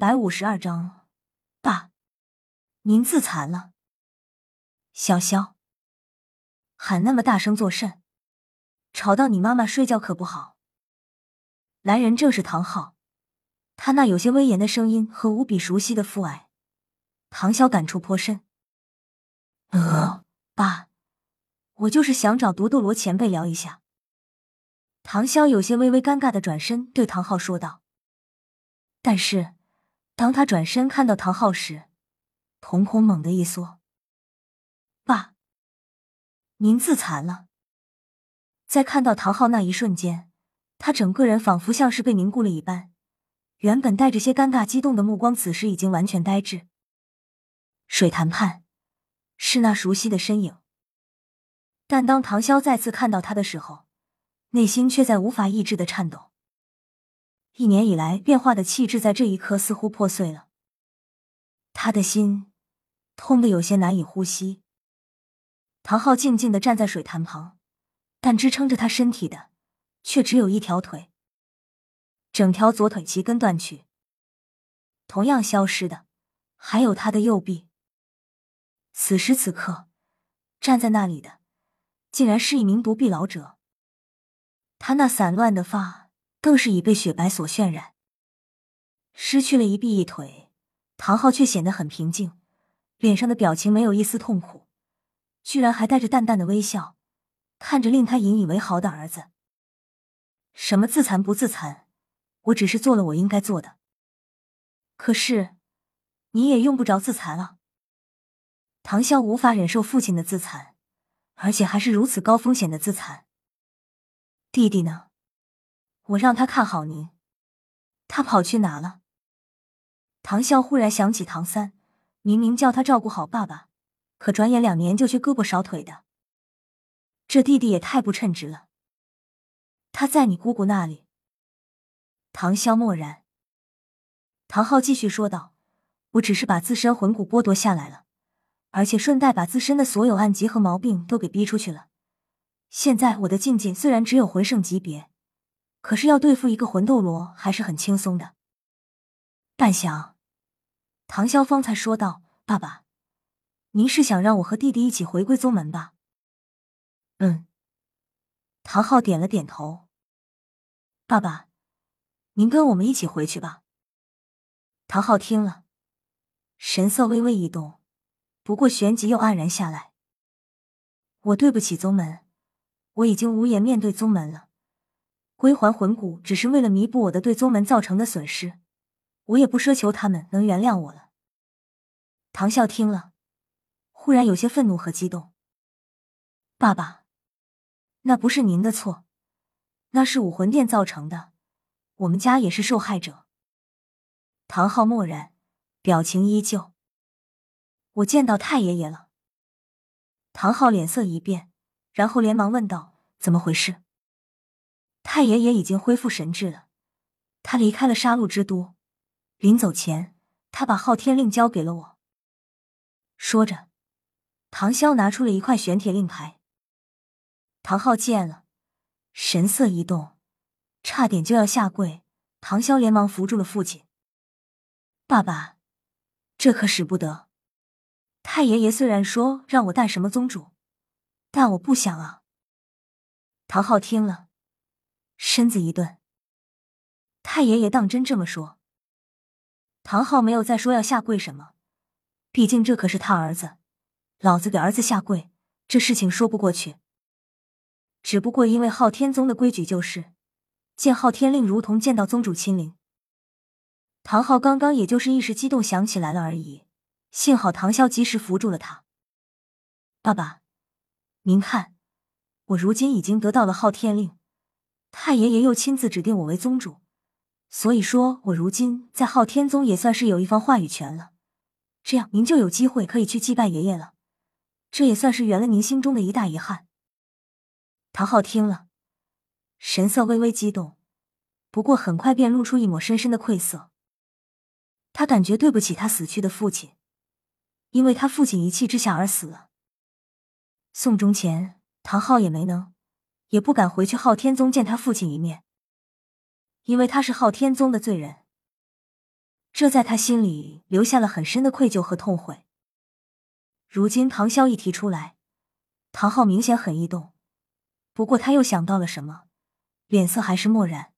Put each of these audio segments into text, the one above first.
百五十二章，爸，您自残了。潇潇，喊那么大声作甚？吵到你妈妈睡觉可不好。来人正是唐昊，他那有些威严的声音和无比熟悉的父爱，唐潇感触颇深。呃，爸，我就是想找独斗罗前辈聊一下。唐潇有些微微尴尬的转身对唐昊说道。但是，当他转身看到唐昊时，瞳孔猛地一缩。爸，您自残了。在看到唐昊那一瞬间，他整个人仿佛像是被凝固了一般，原本带着些尴尬、激动的目光，此时已经完全呆滞。水潭畔，是那熟悉的身影。但当唐潇再次看到他的时候，内心却在无法抑制的颤抖。一年以来变化的气质，在这一刻似乎破碎了。他的心痛得有些难以呼吸。唐昊静静的站在水潭旁，但支撑着他身体的却只有一条腿，整条左腿齐根断去。同样消失的还有他的右臂。此时此刻，站在那里的竟然是一名独臂老者。他那散乱的发。更是已被雪白所渲染。失去了一臂一腿，唐昊却显得很平静，脸上的表情没有一丝痛苦，居然还带着淡淡的微笑，看着令他引以为豪的儿子。什么自残不自残？我只是做了我应该做的。可是，你也用不着自残了。唐笑无法忍受父亲的自残，而且还是如此高风险的自残。弟弟呢？我让他看好您，他跑去哪了？唐啸忽然想起唐三，明明叫他照顾好爸爸，可转眼两年就缺胳膊少腿的，这弟弟也太不称职了。他在你姑姑那里。唐潇默然。唐昊继续说道：“我只是把自身魂骨剥夺下来了，而且顺带把自身的所有暗疾和毛病都给逼出去了。现在我的境界虽然只有魂圣级别。”可是要对付一个魂斗罗还是很轻松的。半晌，唐潇方才说道：“爸爸，您是想让我和弟弟一起回归宗门吧？”嗯。唐昊点了点头。爸爸，您跟我们一起回去吧。唐昊听了，神色微微一动，不过旋即又黯然下来。我对不起宗门，我已经无颜面对宗门了。归还魂骨只是为了弥补我的对宗门造成的损失，我也不奢求他们能原谅我了。唐啸听了，忽然有些愤怒和激动。爸爸，那不是您的错，那是武魂殿造成的，我们家也是受害者。唐昊默然，表情依旧。我见到太爷爷了。唐昊脸色一变，然后连忙问道：“怎么回事？”太爷爷已经恢复神智了，他离开了杀戮之都，临走前，他把昊天令交给了我。说着，唐潇拿出了一块玄铁令牌。唐昊见了，神色一动，差点就要下跪。唐潇连忙扶住了父亲：“爸爸，这可使不得。太爷爷虽然说让我带什么宗主，但我不想啊。”唐昊听了。身子一顿，太爷爷当真这么说？唐昊没有再说要下跪什么，毕竟这可是他儿子，老子给儿子下跪，这事情说不过去。只不过因为昊天宗的规矩就是，见昊天令如同见到宗主亲临。唐昊刚刚也就是一时激动想起来了而已，幸好唐潇及时扶住了他。爸爸，您看，我如今已经得到了昊天令。太爷爷又亲自指定我为宗主，所以说我如今在昊天宗也算是有一方话语权了。这样您就有机会可以去祭拜爷爷了，这也算是圆了您心中的一大遗憾。唐昊听了，神色微微激动，不过很快便露出一抹深深的愧色。他感觉对不起他死去的父亲，因为他父亲一气之下而死了。送终前，唐昊也没能。也不敢回去昊天宗见他父亲一面，因为他是昊天宗的罪人。这在他心里留下了很深的愧疚和痛悔。如今唐潇一提出来，唐昊明显很异动，不过他又想到了什么，脸色还是漠然。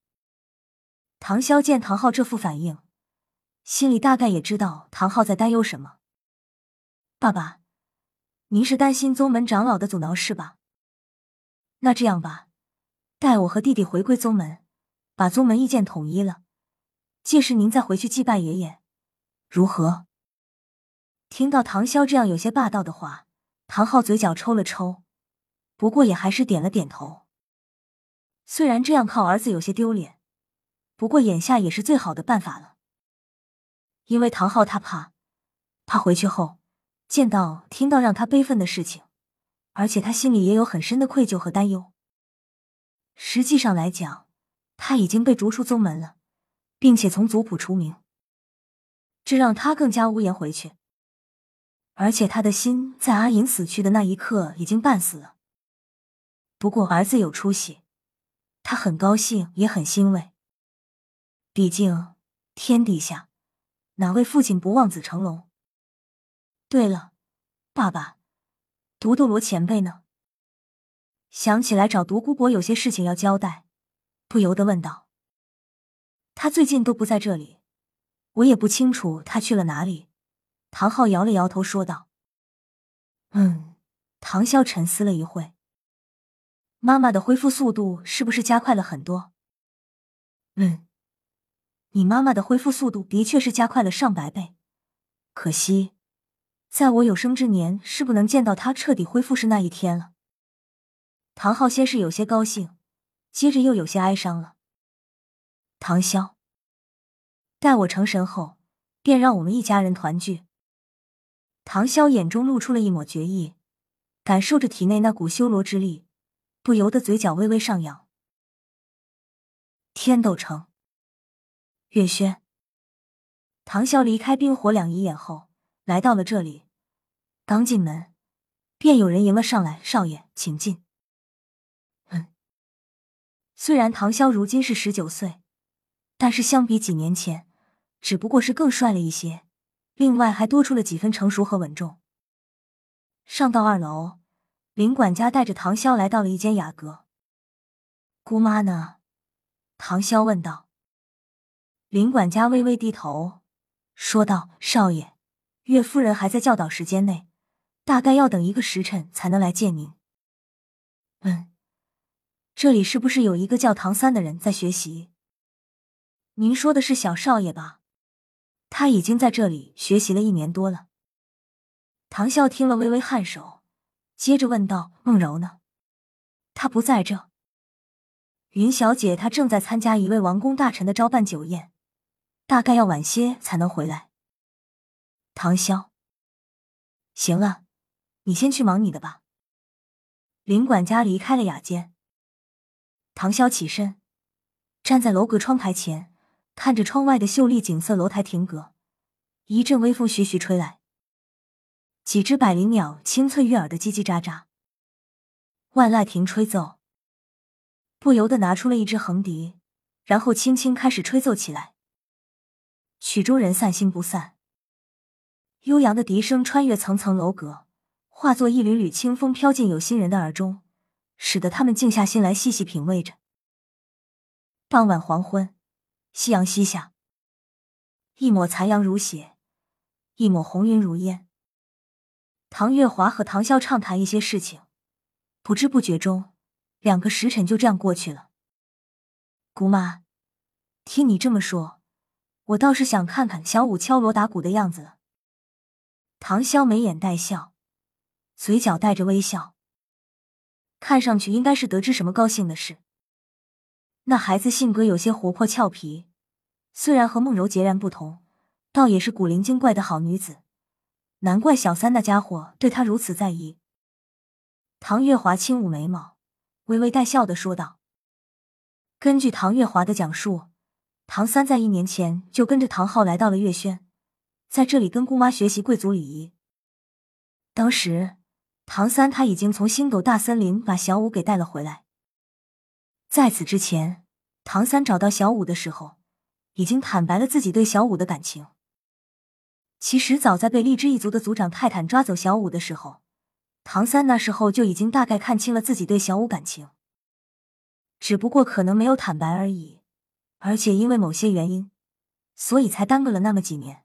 唐潇见唐昊这副反应，心里大概也知道唐昊在担忧什么。爸爸，您是担心宗门长老的阻挠是吧？那这样吧，待我和弟弟回归宗门，把宗门意见统一了，届时您再回去祭拜爷爷，如何？听到唐潇这样有些霸道的话，唐昊嘴角抽了抽，不过也还是点了点头。虽然这样靠儿子有些丢脸。不过眼下也是最好的办法了，因为唐昊他怕，怕回去后见到、听到让他悲愤的事情，而且他心里也有很深的愧疚和担忧。实际上来讲，他已经被逐出宗门了，并且从族谱除名，这让他更加无颜回去。而且他的心在阿银死去的那一刻已经半死了。不过儿子有出息，他很高兴，也很欣慰。毕竟，天底下哪位父亲不望子成龙？对了，爸爸，独斗罗前辈呢？想起来找独孤博有些事情要交代，不由得问道。他最近都不在这里，我也不清楚他去了哪里。唐昊摇了摇头说道：“嗯。”唐潇沉思了一会，妈妈的恢复速度是不是加快了很多？嗯。你妈妈的恢复速度的确是加快了上百倍，可惜，在我有生之年是不能见到他彻底恢复时那一天了。唐昊先是有些高兴，接着又有些哀伤了。唐潇，待我成神后，便让我们一家人团聚。唐潇眼中露出了一抹决意，感受着体内那股修罗之力，不由得嘴角微微上扬。天斗城。月轩，唐潇离开冰火两仪眼后，来到了这里。刚进门，便有人迎了上来：“少爷，请进。”嗯，虽然唐潇如今是十九岁，但是相比几年前，只不过是更帅了一些，另外还多出了几分成熟和稳重。上到二楼，林管家带着唐潇来到了一间雅阁。姑妈呢？唐潇问道。林管家微微低头，说道：“少爷，岳夫人还在教导时间内，大概要等一个时辰才能来见您。”“嗯，这里是不是有一个叫唐三的人在学习？”“您说的是小少爷吧？他已经在这里学习了一年多了。”唐笑听了微微颔首，接着问道：“梦柔呢？她不在这。”“云小姐她正在参加一位王公大臣的招办酒宴。”大概要晚些才能回来。唐潇，行了，你先去忙你的吧。林管家离开了雅间，唐潇起身，站在楼阁窗台前，看着窗外的秀丽景色。楼台亭阁，一阵微风徐徐吹来，几只百灵鸟清脆悦耳的叽叽喳喳。万籁亭吹奏，不由得拿出了一支横笛，然后轻轻开始吹奏起来。曲中人散心不散，悠扬的笛声穿越层层楼阁，化作一缕缕清风飘进有心人的耳中，使得他们静下心来细细品味着。傍晚黄昏，夕阳西下，一抹残阳如血，一抹红云如烟。唐月华和唐潇畅谈一些事情，不知不觉中，两个时辰就这样过去了。姑妈，听你这么说。我倒是想看看小五敲锣打鼓的样子了。唐潇眉眼带笑，嘴角带着微笑，看上去应该是得知什么高兴的事。那孩子性格有些活泼俏皮，虽然和梦柔截然不同，倒也是古灵精怪的好女子。难怪小三那家伙对她如此在意。唐月华轻舞眉毛，微微带笑的说道：“根据唐月华的讲述。”唐三在一年前就跟着唐昊来到了月轩，在这里跟姑妈学习贵族礼仪。当时，唐三他已经从星斗大森林把小五给带了回来。在此之前，唐三找到小五的时候，已经坦白了自己对小五的感情。其实早在被荔枝一族的族长泰坦抓走小五的时候，唐三那时候就已经大概看清了自己对小五感情，只不过可能没有坦白而已。而且因为某些原因，所以才耽搁了那么几年。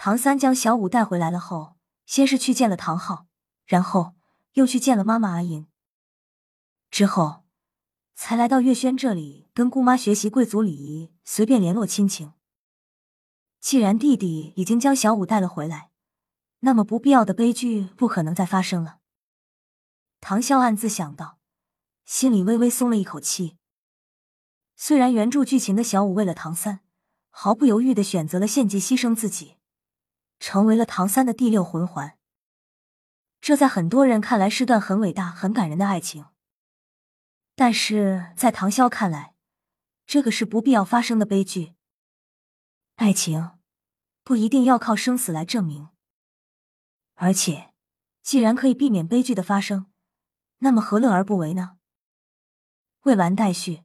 唐三将小五带回来了后，先是去见了唐昊，然后又去见了妈妈阿银，之后才来到月轩这里跟姑妈学习贵族礼仪，随便联络亲情。既然弟弟已经将小五带了回来，那么不必要的悲剧不可能再发生了。唐啸暗自想到，心里微微松了一口气。虽然原著剧情的小五为了唐三，毫不犹豫的选择了献祭牺牲自己，成为了唐三的第六魂环，这在很多人看来是段很伟大、很感人的爱情，但是在唐潇看来，这个是不必要发生的悲剧。爱情不一定要靠生死来证明，而且既然可以避免悲剧的发生，那么何乐而不为呢？未完待续。